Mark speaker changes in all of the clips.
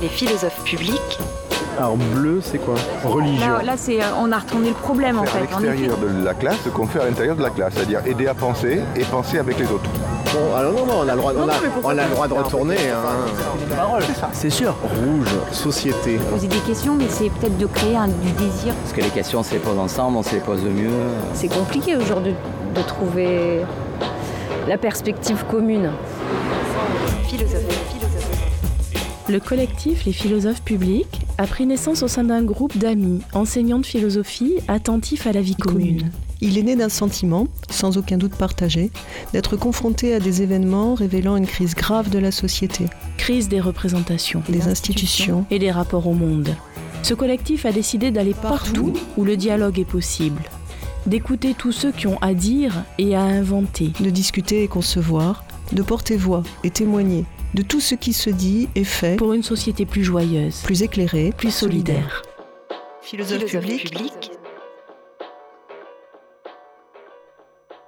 Speaker 1: Les philosophes publics.
Speaker 2: Alors bleu, c'est quoi Religion.
Speaker 3: Là, là, c'est, on a retourné le problème en fait.
Speaker 4: à l'extérieur de la classe ce qu'on fait à l'intérieur de la classe, c'est-à-dire aider à penser et penser avec les autres.
Speaker 2: Bon, alors non, non, on a le droit, on a, on a le droit de retourner. Hein. C'est sûr. Rouge, société.
Speaker 3: Poser des questions, mais c'est peut-être de créer un, du désir.
Speaker 5: Parce que les questions, on se les pose ensemble, on se les pose mieux.
Speaker 6: C'est compliqué aujourd'hui de trouver la perspective commune.
Speaker 1: Philosophe.
Speaker 7: Le collectif Les philosophes publics a pris naissance au sein d'un groupe d'amis, enseignants de philosophie, attentifs à la vie commune.
Speaker 8: Il est né d'un sentiment, sans aucun doute partagé, d'être confronté à des événements révélant une crise grave de la société,
Speaker 7: Crise des représentations,
Speaker 8: des institutions.
Speaker 7: et des rapports au monde. Ce collectif a décidé d'aller partout où le dialogue est possible, d'écouter tous ceux qui ont à dire et à inventer.
Speaker 8: de discuter et concevoir, de porter voix et témoigner de tout ce qui se dit et fait,
Speaker 7: pour une société plus joyeuse,
Speaker 8: plus éclairé,
Speaker 7: plus solidaire.
Speaker 8: Philosophe
Speaker 1: Philosophe
Speaker 8: public,
Speaker 1: public.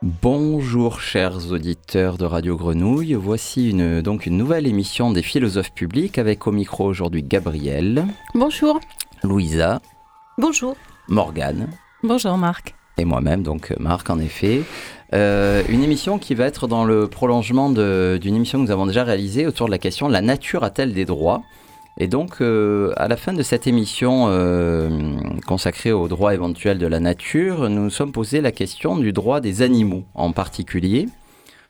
Speaker 5: Bonjour chers auditeurs de Radio Grenouille, voici une, donc une nouvelle émission des philosophes publics avec au micro aujourd'hui Gabriel,
Speaker 6: Bonjour.
Speaker 5: Louisa,
Speaker 6: Bonjour.
Speaker 5: Morgane
Speaker 7: Bonjour Marc.
Speaker 5: Et moi-même, donc Marc en effet. Euh, une émission qui va être dans le prolongement d'une émission que nous avons déjà réalisée autour de la question la nature a-t-elle des droits? Et donc euh, à la fin de cette émission euh, consacrée aux droits éventuels de la nature, nous nous sommes posé la question du droit des animaux en particulier,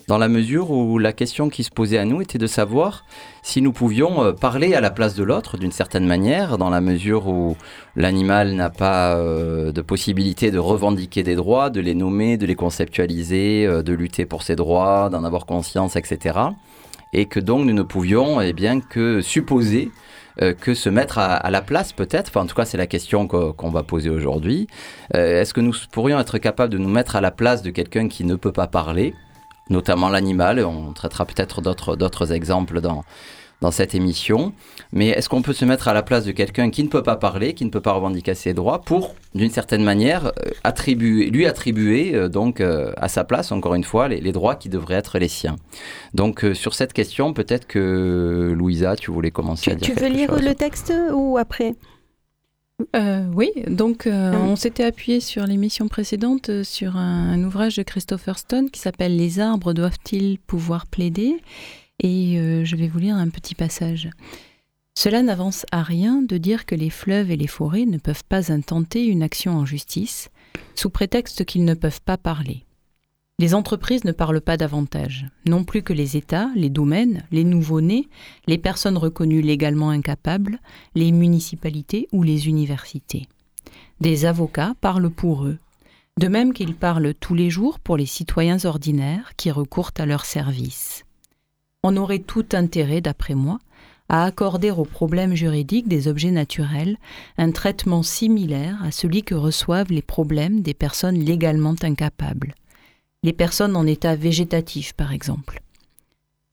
Speaker 5: dans la mesure où la question qui se posait à nous était de savoir si nous pouvions euh, parler à la place de l'autre d'une certaine manière, dans la mesure où l'animal n'a pas euh, de possibilité de revendiquer des droits, de les nommer, de les conceptualiser, euh, de lutter pour ses droits, d'en avoir conscience, etc. Et que donc nous ne pouvions eh bien, que supposer que se mettre à, la place peut-être, enfin en tout cas c'est la question qu'o- qu'on va poser aujourd'hui, est-ce que nous pourrions être capables de nous mettre à la place de quelqu'un qui ne peut pas parler, notamment l'animal, on traitera peut-être d'autres exemples dans, dans cette émission, mais est-ce qu'on peut se mettre à la place de quelqu'un qui ne peut pas parler, qui ne peut pas revendiquer ses droits, pour, d'une certaine manière, euh, attribuer, lui attribuer euh, donc euh, à sa place, encore une fois, les, les droits qui devraient être les siens? Donc euh, sur cette question, peut-être que Louisa, tu voulais commencer à dire
Speaker 9: Tu veux lire
Speaker 5: chose.
Speaker 9: le texte ou après?
Speaker 10: Euh, oui, donc euh,
Speaker 9: Hum.
Speaker 10: on s'était appuyé sur l'émission précédente euh, sur un, un ouvrage de Christopher Stone qui s'appelle Les arbres doivent-ils pouvoir plaider? Et euh, je vais vous lire un petit passage. Cela n'avance à rien de dire que les fleuves et les forêts ne peuvent pas intenter une action en justice, sous prétexte qu'ils ne peuvent pas parler. Les entreprises ne parlent pas davantage, non plus que les États, les domaines, les nouveau-nés, les personnes reconnues légalement incapables, les municipalités ou les universités. Des avocats parlent pour eux, de même qu'ils parlent tous les jours pour les citoyens ordinaires qui recourent à leur service. On aurait tout intérêt, d'après moi, à accorder aux problèmes juridiques des objets naturels un traitement similaire à celui que reçoivent les problèmes des personnes légalement incapables. Les personnes en état végétatif, par exemple.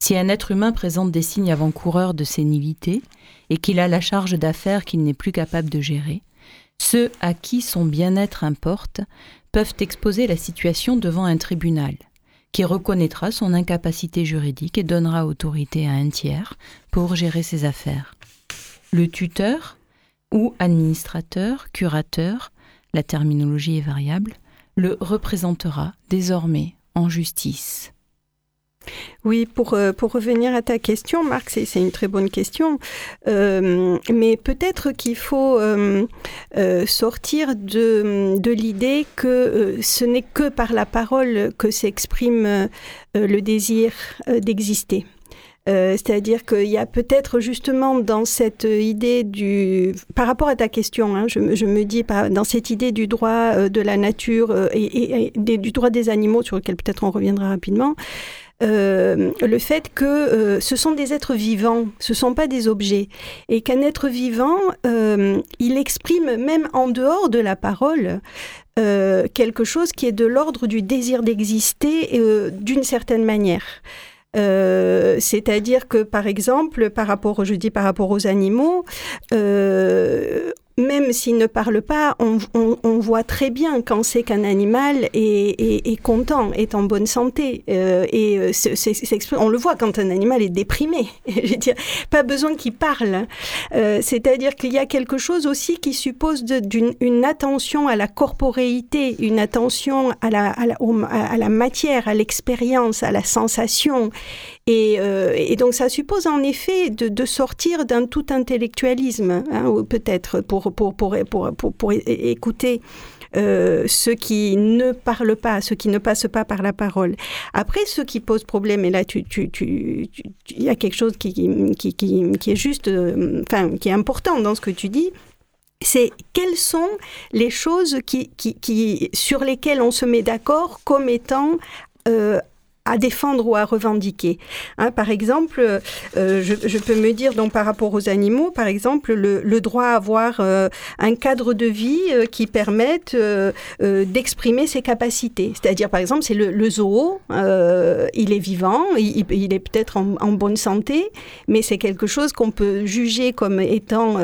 Speaker 10: Si un être humain présente des signes avant-coureurs de sénilité et qu'il a la charge d'affaires qu'il n'est plus capable de gérer, ceux à qui son bien-être importe peuvent exposer la situation devant un tribunal, qui reconnaîtra son incapacité juridique et donnera autorité à un tiers pour gérer ses affaires. Le tuteur ou administrateur, curateur, la terminologie est variable, le représentera désormais en justice.
Speaker 9: Oui, pour, euh, revenir à ta question, Marc, c'est une très bonne question. Euh, mais peut-être qu'il faut euh, sortir de, l'idée que ce n'est que par la parole que s'exprime le désir d'exister. Euh, C'est-à-dire qu'il y a peut-être justement dans cette idée du... Par rapport à ta question, hein, je, me- dis, dans cette idée du droit euh, de la nature euh, et, du droit des animaux, sur lequel peut-être on reviendra rapidement, le fait que ce sont des êtres vivants, ce sont pas des objets, et qu'un être vivant, il exprime même en dehors de la parole quelque chose qui est de l'ordre du désir d'exister d'une certaine manière. Euh, C'est-à-dire que, par exemple, par rapport, je dis par rapport aux animaux, euh, même s'il ne parle pas, on, voit très bien quand c'est qu'un animal est, content, est en bonne santé. Euh, et euh, on le voit quand un animal est déprimé. Pas besoin qu'il parle. Euh, c'est-à-dire qu'il y a quelque chose aussi qui suppose d'une attention à la corporéité, une attention à la, matière, à l'expérience, à la sensation. Et, donc ça suppose en effet de, sortir d'un tout intellectualisme, hein, peut-être pour, pour, écouter. Euh, ceux qui ne parlent pas, ceux qui ne passent pas par la parole. Après, ce qui pose problème, et là, il y a quelque chose qui, est juste, euh, enfin, qui est important dans ce que tu dis, c'est quelles sont les choses qui, sur lesquelles on se met d'accord comme étant à défendre ou à revendiquer. Hein, par exemple, euh, je, peux me dire donc par rapport aux animaux, par exemple, le, droit à avoir euh, un cadre de vie euh, qui permette d'exprimer ses capacités. C'est-à-dire, par exemple, c'est le, zoo, il est vivant, il, est peut-être en, bonne santé, mais c'est quelque chose qu'on peut juger comme étant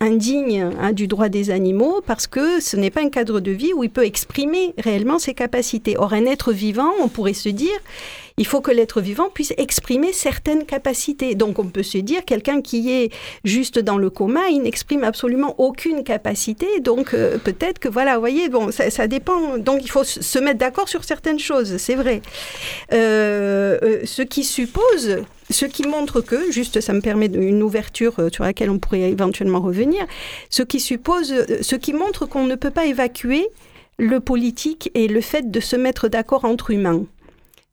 Speaker 9: indigne hein, du droit des animaux parce que ce n'est pas un cadre de vie où il peut exprimer réellement ses capacités. Or, un être vivant, on pourrait se dire, il faut que l'être vivant puisse exprimer certaines capacités. Donc on peut se dire, quelqu'un qui est juste dans le coma, il n'exprime absolument aucune capacité. Donc euh, peut-être que, voilà, vous voyez, bon, ça, dépend. Donc il faut se mettre d'accord sur certaines choses, c'est vrai. Euh, euh, ce qui suppose ce qui montre que, juste ça me permet une ouverture sur laquelle on pourrait éventuellement revenir, ce qui suppose, ce qui montre qu'on ne peut pas évacuer le politique et le fait de se mettre d'accord entre humains.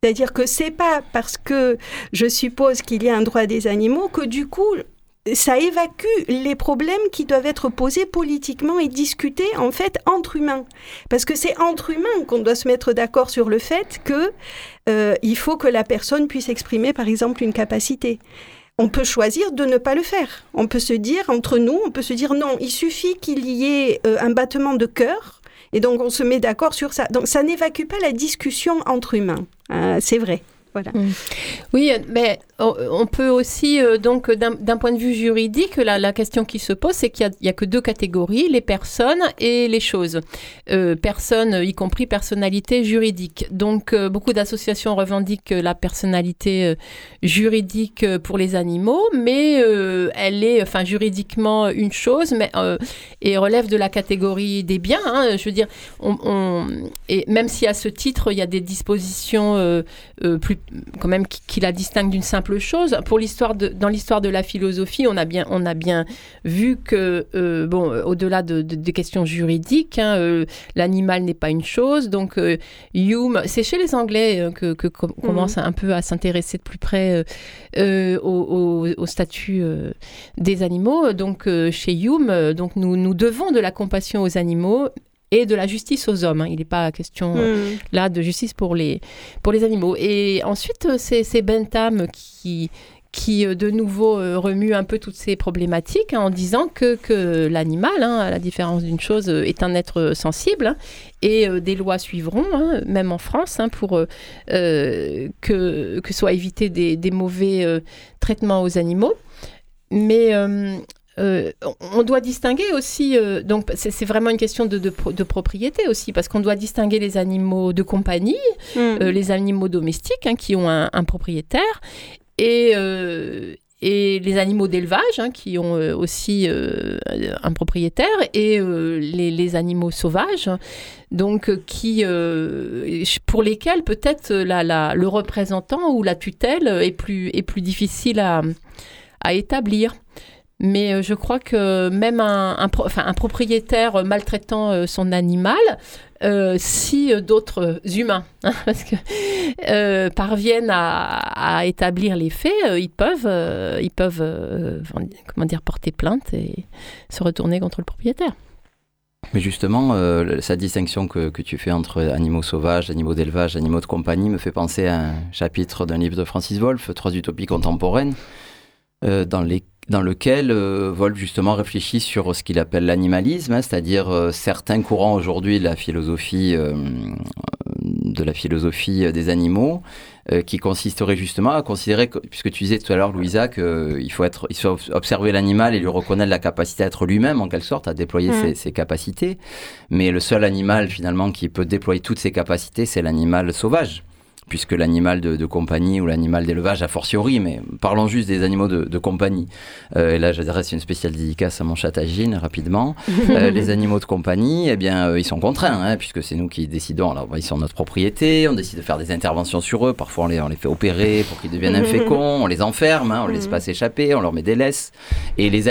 Speaker 9: C'est-à-dire que c'est pas parce que je suppose qu'il y a un droit des animaux que du coup ça évacue les problèmes qui doivent être posés politiquement et discutés en fait entre humains. Parce que c'est entre humains qu'on doit se mettre d'accord sur le fait que euh, il faut que la personne puisse exprimer par exemple une capacité. On peut choisir de ne pas le faire. On peut se dire entre nous, on peut se dire non, il suffit qu'il y ait euh, un battement de cœur et donc on se met d'accord sur ça. Donc ça n'évacue pas la discussion entre humains. Euh, c'est vrai.
Speaker 11: Mm. Oui, mais on peut aussi, euh, donc, d'un point de vue juridique, la, question qui se pose, c'est qu'il n'y a, que deux catégories, les personnes et les choses. Euh, personnes, y compris personnalité juridique. Donc, euh, beaucoup d'associations revendiquent la personnalité juridique pour les animaux, mais elle est, enfin, juridiquement une chose, mais et relève de la catégorie des biens. Hein. je veux dire, et même si à ce titre, il y a des dispositions plus, quand même, qui, qui la distinguent d'une simple chose. Pour l'histoire de, dans l'histoire de la philosophie, on a bien, on a bien vu que, euh, bon, euh, au-delà de, des questions juridiques, hein, euh, l'animal n'est pas une chose. Donc, Hume, c'est chez les Anglais que, que commence mhm. un peu à s'intéresser de plus près au, au, statut des animaux. Donc, chez Hume, donc nous, nous devons de la compassion aux animaux et de la justice aux hommes. Hein. Il n'est pas question hmm. là de justice pour les, pour les animaux. Et ensuite, euh, c'est Bentham qui, qui euh, de nouveau euh, remue un peu toutes ces problématiques hein, en disant que, que l'animal, hein, à la différence d'une chose, est un être sensible et des lois suivront, même en France, pour que, que soit évité des, des mauvais traitements aux animaux. Mais euh, on doit distinguer aussi, euh, donc c'est vraiment une question de, propriété aussi, parce qu'on doit distinguer les animaux de compagnie, mm. euh, les animaux domestiques hein, qui ont un, propriétaire, et, et les animaux d'élevage hein, qui ont aussi un propriétaire, et les, animaux sauvages, donc qui, pour lesquels peut-être le représentant ou la tutelle est plus, est plus difficile à, à établir. Mais euh, je crois que même un, propriétaire maltraitant euh, son animal, euh, si d'autres humains hein, parviennent à, établir les faits, ils peuvent, ils peuvent comment dire, porter plainte et se retourner contre le propriétaire.
Speaker 5: Mais justement, cette distinction que, que, tu fais entre animaux sauvages, animaux d'élevage, animaux de compagnie me fait penser à un chapitre d'un livre de Francis Wolff, Trois utopies contemporaines, dans les dans lequel euh, Wolf justement réfléchit sur ce qu'il appelle l'animalisme, hein, c'est-à-dire euh, certains courants aujourd'hui de la philosophie euh, de la philosophie des animaux, qui consisterait justement à considérer, que, puisque tu disais tout à l'heure, Louisa, qu'il faut, être, il faut observer l'animal et lui reconnaître la capacité à être lui-même, en quelque sorte, à déployer mm. ses, ses, capacités. Mais le seul animal, finalement, qui peut déployer toutes ses capacités, c'est l'animal sauvage puisque l'animal de, compagnie ou l'animal d'élevage a fortiori, mais parlons juste des animaux de, compagnie. Euh, et là, j'adresse une spéciale dédicace à mon chat Agine rapidement. Euh, les animaux de compagnie, eh bien, euh, ils sont contraints, hein, puisque c'est nous qui décidons. Alors, ils sont notre propriété, on décide de faire des interventions sur eux. Parfois, on les, on les fait opérer pour qu'ils deviennent inféconds, on les enferme, hein, on les laisse pas s'échapper, on leur met des laisses. Et les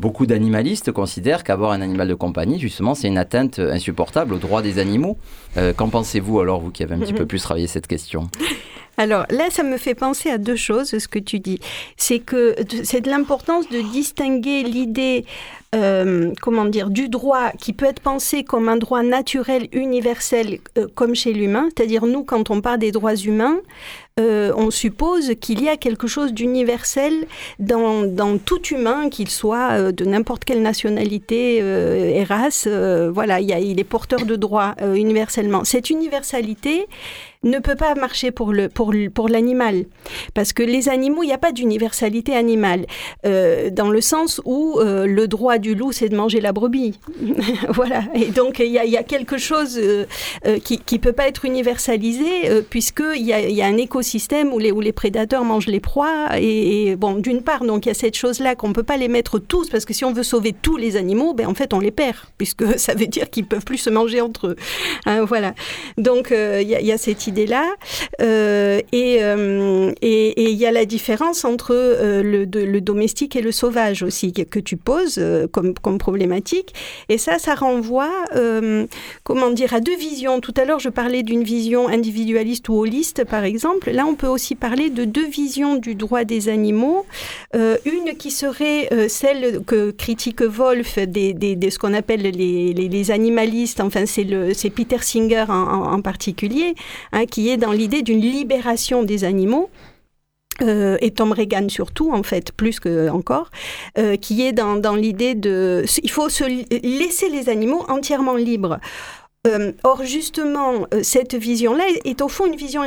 Speaker 5: beaucoup d'animalistes considèrent qu'avoir un animal de compagnie, justement, c'est une atteinte insupportable aux droits des animaux. Qu'en pensez-vous alors, vous qui avez un petit peu plus travaillé cette question?
Speaker 9: Alors là, ça me fait penser à deux choses, ce que tu dis. C'est que c'est de l'importance de distinguer l'idée, euh, comment dire, du droit qui peut être pensé comme un droit naturel, universel, euh, comme chez l'humain. C'est-à-dire, nous, quand on parle des droits humains, euh, on suppose qu'il y a quelque chose d'universel dans, tout humain, qu'il soit de n'importe quelle nationalité et race. voilà, il, il est porteur de droits universellement. Cette universalité, ne peut pas marcher pour le pour pour l'animal. Parce que les animaux il n'y a pas d'universalité animale euh, dans le sens où euh, le droit du loup c'est de manger la brebis. Voilà. Et donc il y a, y a, quelque chose euh, qui qui peut pas être universalisé puisque il y a, y a, un écosystème où les où les prédateurs mangent les proies. Et, bon d'une part donc il y a cette chose là qu'on peut pas les mettre tous parce que si on veut sauver tous les animaux ben en fait on les perd puisque ça veut dire qu'ils peuvent plus se manger entre eux. Hein, voilà. Donc il y, y a cette idée là euh, euh, et il y a la différence entre euh, le, domestique et le sauvage aussi que, tu poses comme, comme, problématique. Et ça, ça renvoie, comment dire, à deux visions. Tout à l'heure, je parlais d'une vision individualiste ou holiste, par exemple. Là, on peut aussi parler de deux visions du droit des animaux. une qui serait celle que critique Wolf des, des, ce qu'on appelle les, animalistes. Enfin, c'est Peter Singer en, en particulier, hein, qui est dans l'idée d'une libération des animaux. Euh, et Tom Reagan surtout, en fait, plus que encore, euh, qui est dans, dans l'idée de... Il faut se laisser les animaux entièrement libres. Euh, or, justement, cette vision-là est au fond une vision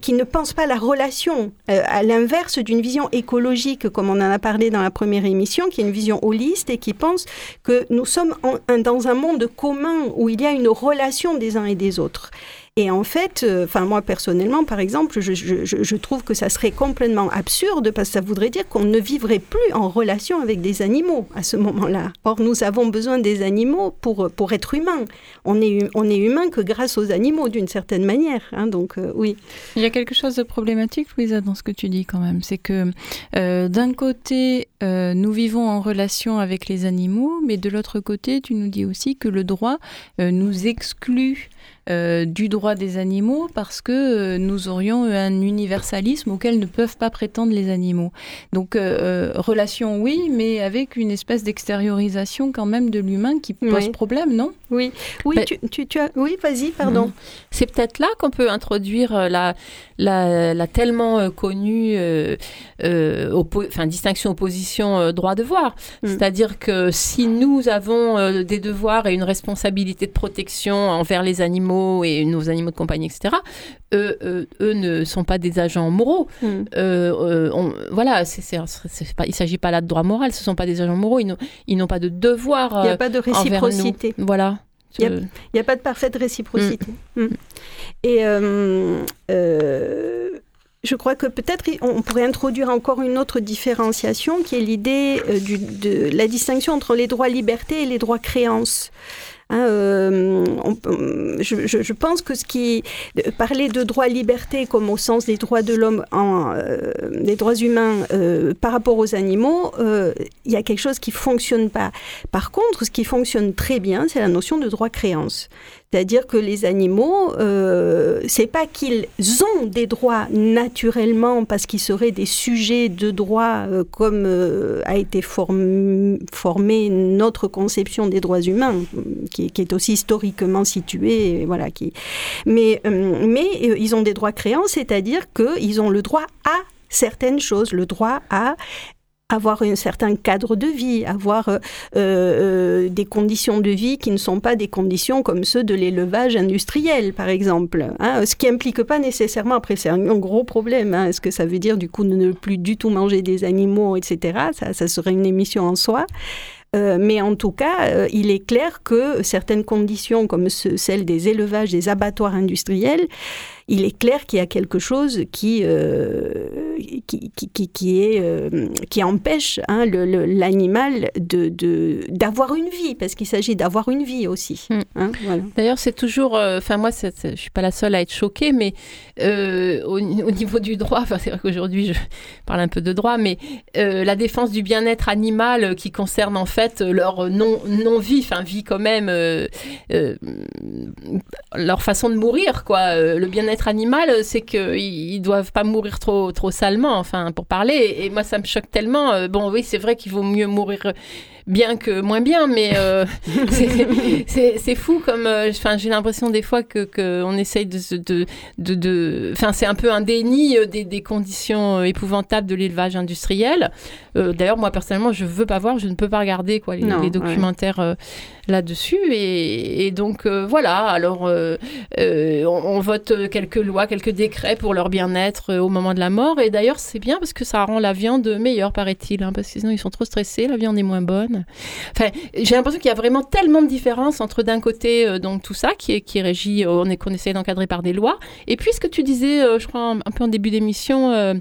Speaker 9: qui ne pense pas la relation, à l'inverse d'une vision écologique, comme on en a parlé dans la première émission, qui est une vision holiste et qui pense que nous sommes dans un monde commun où il y a une relation des uns et des autres. Et en fait, euh, enfin moi personnellement, par exemple, je, trouve que ça serait complètement absurde parce que ça voudrait dire qu'on ne vivrait plus en relation avec des animaux à ce moment-là. Or, nous avons besoin des animaux pour, pour être humains. On est, on est humain que grâce aux animaux d'une certaine manière. Hein, donc euh, oui.
Speaker 10: Il y a quelque chose de problématique, Louisa, dans ce que tu dis quand même. C'est que euh, d'un côté, nous vivons en relation avec les animaux, mais de l'autre côté, tu nous dis aussi que le droit nous exclut euh, du droit des animaux parce que euh, nous aurions un universalisme auquel ne peuvent pas prétendre les animaux. Donc euh, relation oui, mais avec une espèce d'extériorisation quand même de l'humain qui pose problème, non?
Speaker 9: Oui, oui, tu, tu, as... oui, vas-y, pardon. Mhm.
Speaker 11: C'est peut-être là qu'on peut introduire la, la, tellement connue enfin, distinction opposition droit-devoir. Mm. C'est-à-dire que si nous avons des devoirs et une responsabilité de protection envers les animaux et nos animaux de compagnie, etc., eux, eux, eux ne sont pas des agents moraux. Hmm. Euh, euh, voilà, il ne s'agit pas là de droit moral, ce ne sont pas des agents moraux, ils n'ont pas de devoir.
Speaker 9: Il n'y a pas de euh, réciprocité.
Speaker 11: Voilà.
Speaker 9: Il n'y a, pas de parfaite réciprocité. Hmm. Hmm. Et je crois que peut-être on pourrait introduire encore une autre différenciation qui est l'idée de la distinction entre les droits liberté et les droits créances. Hein, euh, je, pense que ce qui parler de droit liberté comme au sens des droits de l'homme, euh, des droits humains euh, par rapport aux animaux, il y a quelque chose qui fonctionne pas. Par contre, ce qui fonctionne très bien, c'est la notion de droit créance. C'est-à-dire que les animaux, euh, c'est pas qu'ils ont des droits naturellement parce qu'ils seraient des sujets de droit euh, comme euh, a été formée notre conception des droits humains, qui, est aussi historiquement située, voilà. Qui, mais mais ils ont des droits créants, c'est-à-dire qu'ils ont le droit à certaines choses, le droit à avoir un certain cadre de vie, avoir euh, euh, des conditions de vie qui ne sont pas des conditions comme ceux de l'élevage industriel, par exemple. Hein, ce qui implique pas nécessairement, après c'est un, gros problème, hein, est-ce que ça veut dire du coup ne plus du tout manger des animaux, etc. Ça, ça serait une émission en soi. Euh, mais en tout cas, euh, il est clair que certaines conditions, comme celles des élevages, des abattoirs industriels, il est clair qu'il y a quelque chose qui, euh, qui, qui, qui, est, euh, qui empêche hein, l'animal de, d'avoir une vie, parce qu'il s'agit d'avoir une vie aussi. Hmm. Hein,
Speaker 11: D'ailleurs, c'est toujours, euh, enfin moi, je ne suis pas la seule à être choquée, mais au, niveau du droit, c'est vrai qu'aujourd'hui je parle un peu de droit, mais la défense du bien-être animal qui concerne en fait leur non-vie, enfin vie quand même, leur façon de mourir, quoi, le bien-être animal, c'est qu'ils doivent pas mourir trop, trop enfin, pour parler. Et, moi, ça me choque tellement. Euh, bon, oui, c'est vrai qu'il vaut mieux mourir bien que moins bien, mais euh, c'est fou comme. Euh, enfin, j'ai l'impression des fois que qu'on essaye de, de, de, Enfin, c'est un peu un déni des, des conditions épouvantables de l'élevage industriel. D'ailleurs, moi personnellement, je veux pas voir, je ne peux pas regarder quoi les, documentaires là-dessus. Et, donc voilà. Alors, on, on, vote quelques lois, quelques décrets pour leur bien-être au moment de la mort. Et d'ailleurs, c'est bien parce que ça rend la viande meilleure, paraît-il, hein, parce que sinon ils sont trop stressés, la viande est moins bonne. Enfin, j'ai l'impression qu'il y a vraiment tellement de différences entre d'un côté euh, donc tout ça qui est euh, on est qu'on essaie d'encadrer par des lois, et puis ce que tu disais, euh, je crois un, peu en début d'émission.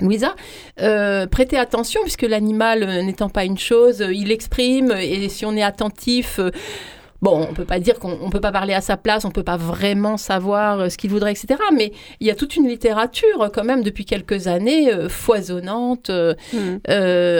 Speaker 11: Louisa, prêtez attention puisque l'animal n'étant pas une chose, il exprime et si on est attentif, Bon, on peut pas dire qu'on peut pas parler à sa place, on peut pas vraiment savoir euh, ce qu'il voudrait, etc. Mais il y a toute une littérature euh, quand même depuis quelques années euh, foisonnante, mm.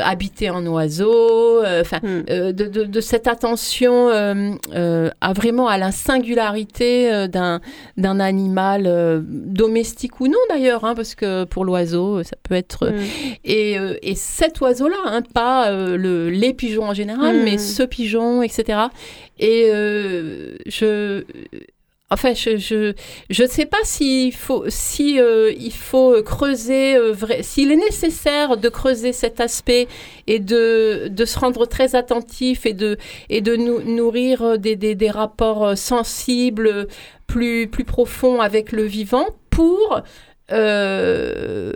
Speaker 11: habitée en oiseaux, enfin, mm. de, cette attention à vraiment à la singularité d'un d'un animal domestique ou non d'ailleurs, hein, parce que pour l'oiseau ça peut être mm. et, et cet oiseau-là, hein, pas le les pigeons en général, mais ce pigeon, etc. Et euh, je. Enfin, je je je sais pas s'il faut si euh, il faut creuser euh, s'il est nécessaire de creuser cet aspect et de de se rendre très attentif et de et de nous nourrir des, des, des rapports sensibles plus plus profonds avec le vivant pour euh,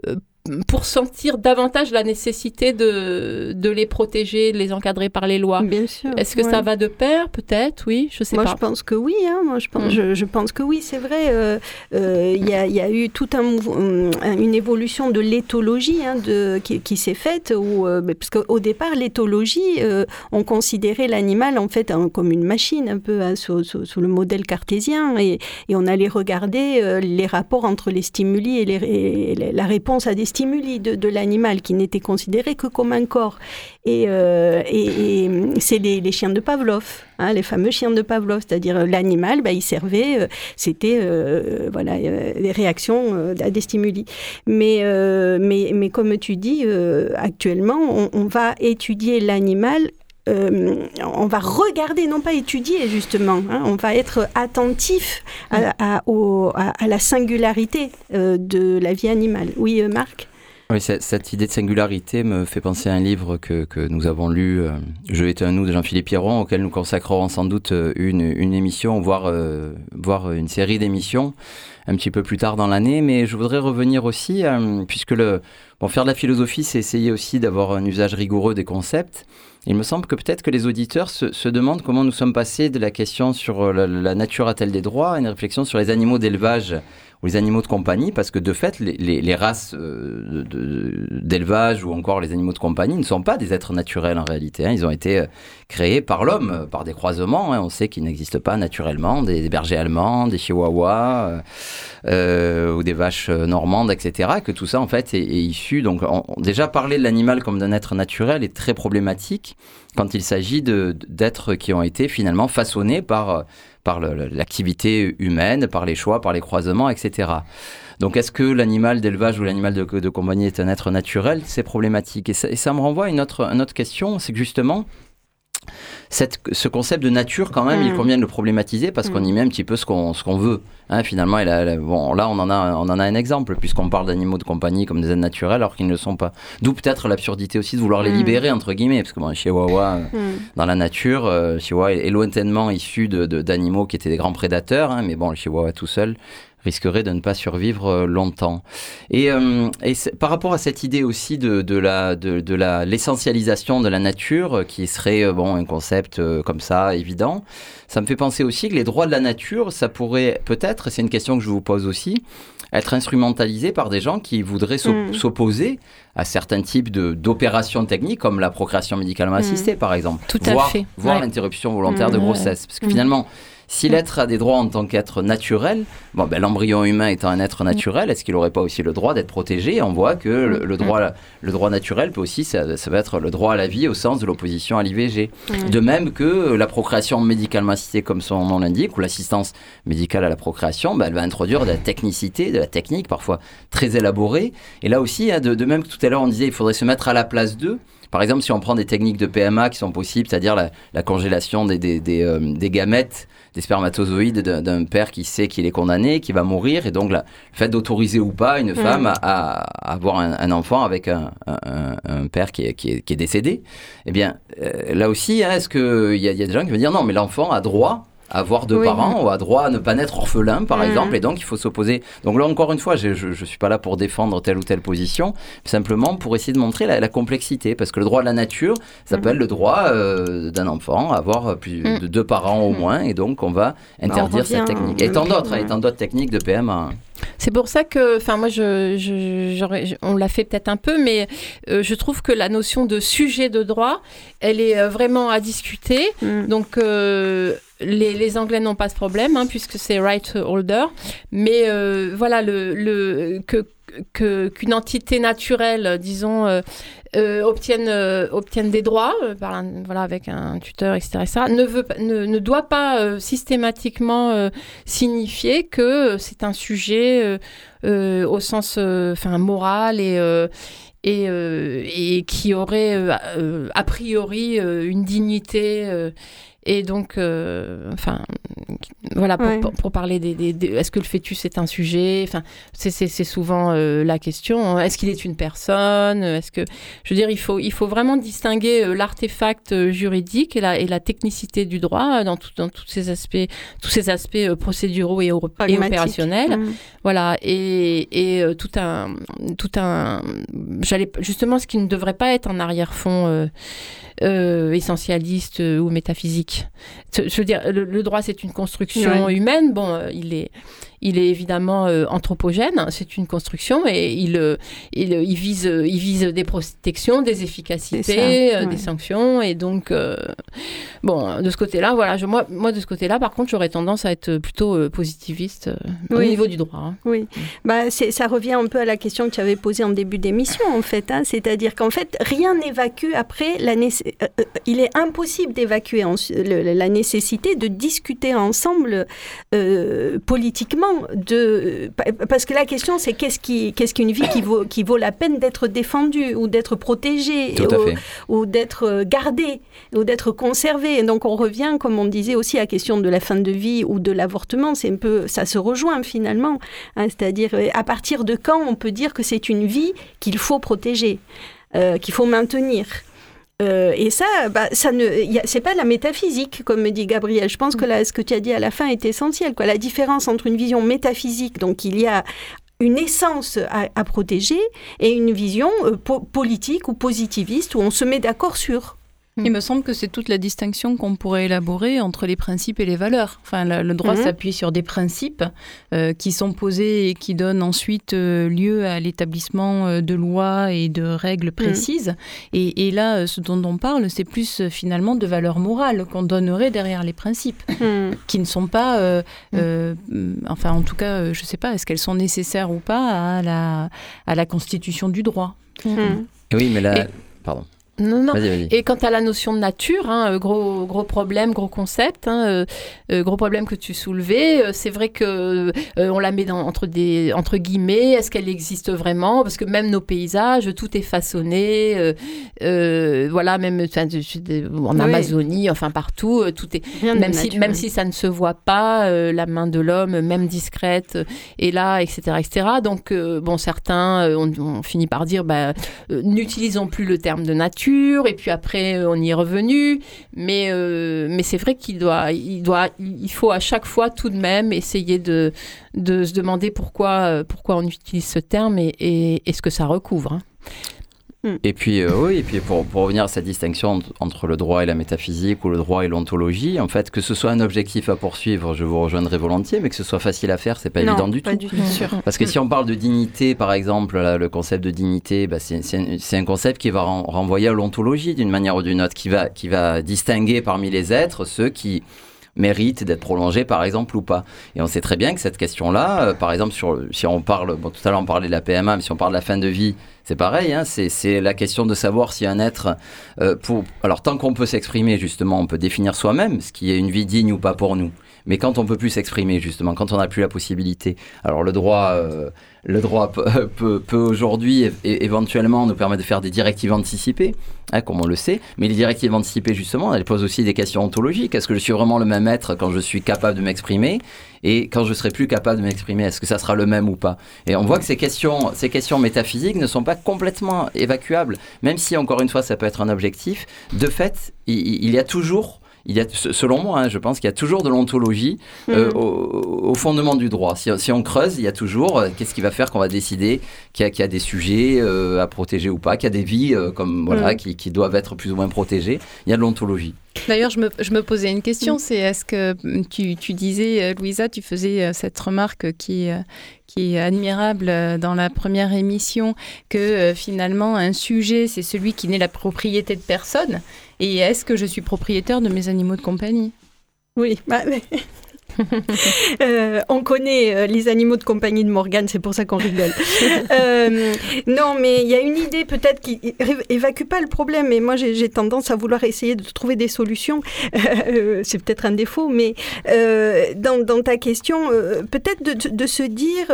Speaker 11: pour sentir davantage la nécessité de, de les protéger, de les encadrer par les lois.
Speaker 9: Bien sûr.
Speaker 11: Est-ce que ça va de pair, peut-être? Oui, je sais pas.
Speaker 9: Moi, je pense que oui. Hein. Moi, je pense, mm. je, pense que oui, c'est vrai. Euh, euh, il y, a, y, a, eu toute un, une évolution de l'éthologie hein, de, qui, qui s'est faite, où, euh, parce qu'au départ, l'éthologie, on considérait l'animal en fait comme une machine, un peu hein, sous, sous, le modèle cartésien, et, et, on allait regarder les rapports entre les stimuli et, les, et la réponse à des stimuli de, l'animal qui n'était considéré que comme un corps. Et, euh, et, c'est les, chiens de Pavlov, hein, les fameux chiens de Pavlov, c'est-à-dire euh, l'animal, bah, il servait, euh, c'était voilà, des réactions à des stimuli. Mais, mais, mais comme tu dis, actuellement, on va étudier l'animal euh, on va regarder, non pas étudier justement, hein, on va être attentif à, la singularité euh, de la vie animale. Oui, euh, Marc?
Speaker 5: Oui, cette idée de singularité me fait penser à un livre que, nous avons lu, Je étais un nous de Jean-Philippe Pierron, auquel nous consacrerons sans doute une, émission, voire, voire une série d'émissions un petit peu plus tard dans l'année. Mais je voudrais revenir aussi, puisque le, bon, faire de la philosophie, c'est essayer aussi d'avoir un usage rigoureux des concepts. Il me semble que peut-être que les auditeurs se, demandent comment nous sommes passés de la question sur euh, la, nature a-t-elle des droits à une réflexion sur les animaux d'élevage ou les animaux de compagnie, parce que de fait, les, races euh, d'élevage ou encore les animaux de compagnie ne sont pas des êtres naturels en réalité. Hein. Ils ont été euh, créés par l'homme, par des croisements. Hein. On sait qu'ils n'existent pas naturellement, des, bergers allemands, des chihuahuas ou des vaches normandes, etc. Que tout ça, en fait, est, issu. Donc, déjà, parler de l'animal comme d'un être naturel est très problématique quand il s'agit d'êtres qui ont été finalement façonnés par, par l'activité humaine, par les choix, par les croisements, etc. Donc est-ce que l'animal d'élevage ou l'animal de, compagnie est un être naturel? C'est problématique. Et ça, me renvoie à une autre, une autre question, c'est que justement, cette, ce concept de nature, quand même, il
Speaker 9: Mm.
Speaker 5: convient de le problématiser parce qu'on
Speaker 9: Mm.
Speaker 5: y met un petit peu ce qu'on ce qu'on veut. Hein, finalement, et là, là, bon, là, on en a, on en a un exemple, puisqu'on parle d'animaux de compagnie comme des êtres naturels, alors qu'ils ne le sont pas. D'où peut-être l'absurdité aussi de vouloir les
Speaker 9: Mm.
Speaker 5: libérer, entre guillemets, parce que bon, chihuahua, euh, dans la nature, euh, chihuahua est, lointainement issu de- de- d'animaux qui étaient des grands prédateurs, hein, mais bon, le chihuahua tout seul risquerait de ne pas survivre euh, longtemps. Et, euh, et par rapport à cette idée aussi de, de la de, de la l'essentialisation de la nature, euh, qui serait bon un concept comme ça évident, ça me fait penser aussi que les droits de la nature, ça pourrait peut-être, c'est une question que je vous pose aussi, être instrumentalisé par des gens qui voudraient
Speaker 9: Mm.
Speaker 5: s'opposer à certains types de- d'opérations techniques comme la procréation médicalement assistée par exemple,
Speaker 11: Tout à
Speaker 5: voire,
Speaker 11: fait,
Speaker 5: voire
Speaker 11: ouais.
Speaker 5: l'interruption volontaire de
Speaker 11: Mm.
Speaker 5: grossesse, parce que
Speaker 11: Mm.
Speaker 5: finalement si l'être a des droits en tant qu'être naturel, bon, ben, l'embryon humain étant un être naturel, est-ce qu'il n'aurait pas aussi le droit d'être protégé? On voit que le, le droit, le droit naturel peut aussi, ça, ça va être le droit à la vie au sens de l'opposition à l'IVG. De même que la procréation médicalement assistée, comme son nom l'indique, ou l'assistance médicale à la procréation, ben, elle va introduire de la technicité, de la technique, parfois très élaborée. Et là aussi, hein, de, de même que tout à l'heure on disait, il faudrait se mettre à la place d'eux. Par exemple, si on prend des techniques de PMA qui sont possibles, c'est-à-dire la, la congélation des, des, des, euh, des gamètes, des spermatozoïdes d'un- père qui sait qu'il est condamné, qui va mourir, et donc la- le fait d'autoriser ou pas une femme à, avoir un, un enfant avec un, un- un père qui est, qui, est, qui est décédé, eh bien, euh, là aussi, hein, est-ce qu'il y, y a des gens qui vont dire non, mais l'enfant a droit avoir deux
Speaker 9: Oui.
Speaker 5: parents ou a droit à ne pas naître orphelin, par
Speaker 9: Mhm.
Speaker 5: exemple, et donc il faut s'opposer. Donc là, encore une fois, je ne suis pas là pour défendre telle ou telle position, simplement pour essayer de montrer la, la complexité, parce que le droit de la nature s'appelle le droit euh, d'un enfant à avoir plus
Speaker 9: Mhm.
Speaker 5: de deux parents au moins, et donc on va interdire
Speaker 9: revient
Speaker 5: cette technique. Et tant d'autres, et tant d'autres techniques de PMA.
Speaker 11: C'est pour ça que, enfin moi, je, je- j'aurais- je- on l'a fait peut-être un peu, mais euh, je trouve que la notion de sujet de droit, elle est euh, vraiment à discuter.
Speaker 9: Mm.
Speaker 11: Donc euh, les, les Anglais n'ont pas ce problème, hein, puisque c'est right holder. Mais euh, voilà, le, le, que qu'une entité naturelle, disons, euh, euh, obtienne, euh, obtienne des droits, voilà, avec un tuteur, etc., ne, veut, ne, ne doit pas systématiquement signifier que c'est un sujet au sens enfin, moral et, et, et qui aurait a priori une dignité. Et donc, euh, enfin, voilà, pour,
Speaker 9: Ouais.
Speaker 11: pour, pour parler des, des- des- Est-ce que le fœtus est un sujet? Enfin, c'est- souvent euh, la question. Est-ce qu'il est une personne? Est-ce que, je veux dire, il faut, il faut vraiment distinguer euh, l'artefact juridique et la, et la technicité du droit dans, tout, dans tous ces aspects, tous ces aspects procéduraux et, opérationnels.
Speaker 9: Mm.
Speaker 11: Voilà, et, et tout un, tout un, j'allais justement ce qui ne devrait pas être un arrière-fond euh, essentialiste ou métaphysique. Je je veux dire, le, le droit c'est une construction humaine. Bon, euh, il est, il est évidemment euh, anthropogène. C'est une construction et il, euh, il, il vise, il vise des protections, des efficacités,
Speaker 9: C'est ça, ouais.
Speaker 11: des sanctions et donc euh, bon, de ce côté-là, voilà, je, moi, moi de ce côté-là, par contre, j'aurais tendance à être plutôt euh, positiviste euh, au niveau du droit. hein.
Speaker 9: Oui, bah, ça revient un peu à la question que tu avais posée en début d'émission, en fait. hein. C'est-à-dire qu'en fait, rien n'évacue après la nécessité. il est impossible d'évacuer le- la nécessité de discuter ensemble euh, politiquement. De, pa- parce que la question, c'est qu'est-ce qui- qu'est-ce qu'une vie qui vaut, qui vaut la peine d'être défendue ou d'être protégée ou- d'être euh, gardé ou d'être conservé. Et donc on revient, comme on disait aussi, à la question de la fin de vie ou de l'avortement. C'est un peu, ça se rejoint finalement. hein. C'est-à-dire euh, à partir de quand on peut dire que c'est une vie qu'il faut protéger, euh, qu'il faut maintenir? Euh, et ça, bah, ça c'est pas la métaphysique, comme me dit Gabriel. Je pense que là, ce que tu as dit à la fin est essentiel. Quoi. La différence entre une vision métaphysique, donc il y a une essence à, protéger, et une vision euh, po- politique ou positiviste où on se met d'accord sur.
Speaker 7: Il me semble que c'est toute la distinction qu'on pourrait élaborer entre les principes et les valeurs. Enfin, le, le droit
Speaker 9: Mhm.
Speaker 7: s'appuie sur des principes euh, qui sont posés et qui donnent ensuite euh, lieu à l'établissement euh, de lois et de règles précises. Et, et là, ce dont on parle, c'est plus euh, finalement de valeurs morales qu'on donnerait derrière les principes, qui ne sont pas, euh, euh, enfin, en tout cas, euh, je ne sais pas, est-ce qu'elles sont nécessaires ou pas à la, à la constitution du droit?
Speaker 5: Oui, mais là,
Speaker 7: Et-
Speaker 5: pardon.
Speaker 11: Non, non. Et quant à la notion de nature, hein, euh, gros, gros problème, gros concept, hein, euh, euh, gros problème que tu soulevais, c'est vrai que on la met dans, entre, des, entre guillemets, est-ce qu'elle existe vraiment? Parce que même nos paysages, tout est façonné, voilà, même en Amazonie, enfin partout, tout est, même si, même si ça ne se voit pas, la main de l'homme, même discrète, est là, etc., etc. Donc, bon, certains ont, fini par dire, bah, n'utilisons plus le terme de nature et puis après euh, on y est revenu. Mais, euh, mais c'est vrai qu'il doit, il doit, il faut à chaque fois tout de même essayer de, de se demander pourquoi, euh, pourquoi on utilise ce terme et, et, ce que ça recouvre. Hein.
Speaker 5: Hmm. Et puis, euh, oui, et puis pour, pour, revenir à cette distinction entre le droit et la métaphysique ou le droit et l'ontologie, en fait, que ce soit un objectif à poursuivre, je vous rejoindrai volontiers, mais que ce soit facile à faire, c'est pas évident du tout. Parce que si on parle de dignité, par exemple, le concept de dignité, bah, c'est un concept qui va renvoyer à l'ontologie d'une manière ou d'une autre, qui va, qui va distinguer parmi les êtres ceux qui mérite d'être prolongé, par exemple, ou pas. Et on sait très bien que cette question-là, euh, par exemple, sur, si on parle, bon, tout à l'heure on parlait de la PMA, mais si on parle de la fin de vie, c'est pareil, hein, c'est la question de savoir si un être, euh, pour, alors tant qu'on peut s'exprimer, justement, on peut définir soi-même ce qui est une vie digne ou pas pour nous. Mais quand on peut plus s'exprimer, justement, quand on n'a plus la possibilité, alors le droit, euh, le droit peut, aujourd'hui éventuellement nous permettre de faire des directives anticipées, hein, comme on le sait, mais les directives anticipées, justement, elles posent aussi des questions ontologiques. Est-ce que je suis vraiment le même être quand je suis capable de m'exprimer? Et quand je serai plus capable de m'exprimer, est-ce que ça sera le même ou pas? Et on voit que ces questions, ces questions métaphysiques ne sont pas complètement évacuables, même si, encore une fois, ça peut être un objectif. De fait, il y a toujours il y a, selon moi, hein, je pense qu'il y a toujours de l'ontologie euh, mhm. au, fondement du droit. Si, on creuse, il y a toujours euh, qu'est-ce qui va faire qu'on va décider qu'il y, a des sujets euh, à protéger ou pas, qu'il y a des vies comme voilà mhm. qui, qui, doivent être plus ou moins protégées. Il y a de l'ontologie.
Speaker 7: D'ailleurs, je me, je me, posais une question, c'est est-ce que tu, tu, disais, Louisa, tu faisais cette remarque qui, qui est admirable dans la première émission, que finalement un sujet, c'est celui qui n'est la propriété de personne. Et est-ce que je suis propriétaire de mes animaux de compagnie?
Speaker 9: Oui, bah, Euh, on connaît euh, les animaux de compagnie de Morgane, c'est pour ça qu'on rigole. Euh, non, mais il y a une idée peut-être qui évacue pas le problème, mais moi j'ai tendance à vouloir essayer de trouver des solutions. c'est peut-être un défaut, mais dans, ta question, peut-être de, se dire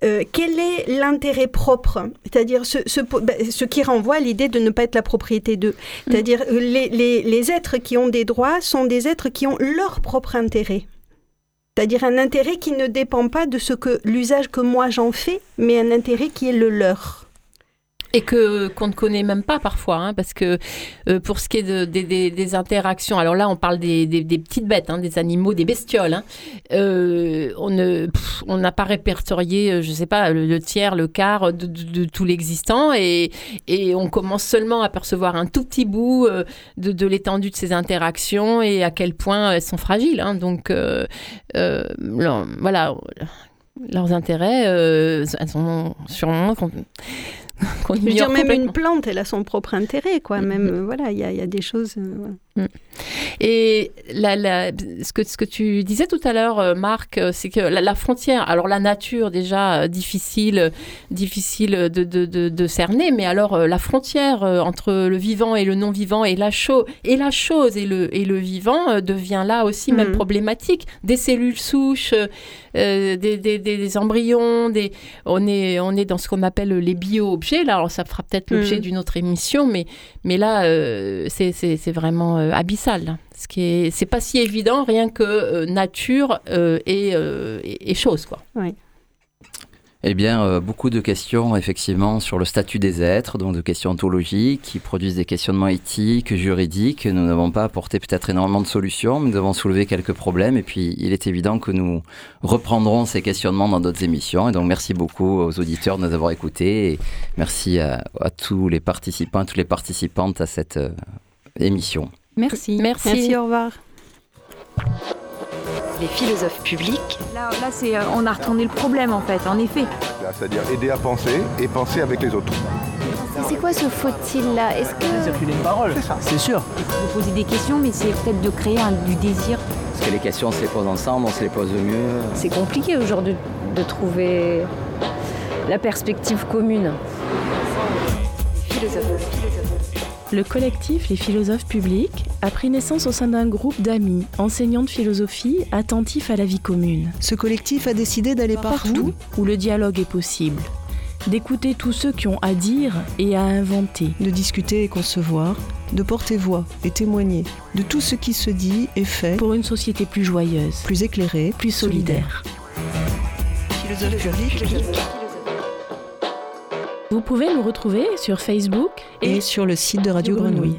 Speaker 9: quel est l'intérêt propre, c'est-à-dire ce, bah, ce, qui renvoie à l'idée de ne pas être la propriété d'eux. C'est-à-dire les, les êtres qui ont des droits sont des êtres qui ont leur propre intérêt c'est-à-dire un intérêt qui ne dépend pas de ce que l'usage que moi j'en fais, mais un intérêt qui est le leur
Speaker 11: et que qu'on ne connaît même pas parfois, hein, parce que euh, pour ce qui est de, des interactions, alors là on parle des, petites bêtes, hein, des animaux, des bestioles, hein, euh, on ne n'a pas répertorié, euh, je sais pas, le, tiers, le quart de, tout l'existant, et, on commence seulement à percevoir un tout petit bout de, l'étendue de ces interactions et à quel point elles sont fragiles. Donc voilà, leurs intérêts elles sont sûrement
Speaker 9: Je veux dire, même une plante, elle a son propre intérêt, quoi. Mm-hmm. Même, voilà, il y, y, a des choses.
Speaker 11: Euh, mm. Et la, ce, que, ce que tu disais tout à l'heure, euh, Marc, euh, c'est que la, frontière, alors la nature déjà difficile, difficile de, de, de, cerner, mais alors la frontière entre le vivant et le non-vivant et la, chose et la chose et le, et le vivant devient là aussi même mm-hmm. problématique. Des cellules souches, des, des, des, embryons, des, on, est, on est dans ce qu'on appelle les bio Là, alors ça fera peut-être l'objet mm. d'une autre émission, mais, mais là, euh, c'est vraiment euh, abyssal. Ce qui est, c'est pas si évident, rien que euh, nature et, et, chose, quoi.
Speaker 9: Oui.
Speaker 5: Eh bien, euh, beaucoup de questions, effectivement, sur le statut des êtres, donc de questions ontologiques qui produisent des questionnements éthiques, juridiques. Nous n'avons pas apporté peut-être énormément de solutions, mais nous avons soulevé quelques problèmes. Et puis, il est évident que nous reprendrons ces questionnements dans d'autres émissions. Et donc, merci beaucoup aux auditeurs de nous avoir écoutés. Et merci à, tous les participants, et toutes les participantes à cette euh, émission.
Speaker 7: Merci.
Speaker 9: Merci. Merci, au revoir
Speaker 1: les philosophes publics.
Speaker 3: Là, là c'est, euh, on a retourné le problème en fait, en effet.
Speaker 4: C'est-à-dire aider à penser et penser avec les autres.
Speaker 3: C'est quoi ce faut-il là? Est-ce que.
Speaker 2: Circuler une parole, c'est sûr.
Speaker 3: Vous poser des questions, mais c'est peut-être de créer un, du désir.
Speaker 5: Parce que les questions, on se les pose ensemble, on se les pose mieux.
Speaker 6: C'est compliqué aujourd'hui de trouver la perspective commune.
Speaker 1: Philosophe, philosophe.
Speaker 7: Le collectif Les Philosophes Publics a pris naissance au sein d'un groupe d'amis, enseignants de philosophie, attentifs à la vie commune.
Speaker 8: Ce collectif a décidé d'aller partout
Speaker 7: où le dialogue est possible d'écouter tous ceux qui ont à dire et à inventer,
Speaker 8: de discuter et concevoir, de porter voix et témoigner de tout ce qui se dit et fait
Speaker 7: pour une société plus joyeuse,
Speaker 8: plus éclairée,
Speaker 7: plus solidaire. Vous pouvez nous retrouver sur Facebook
Speaker 8: et, sur le site de Radio Grenouille.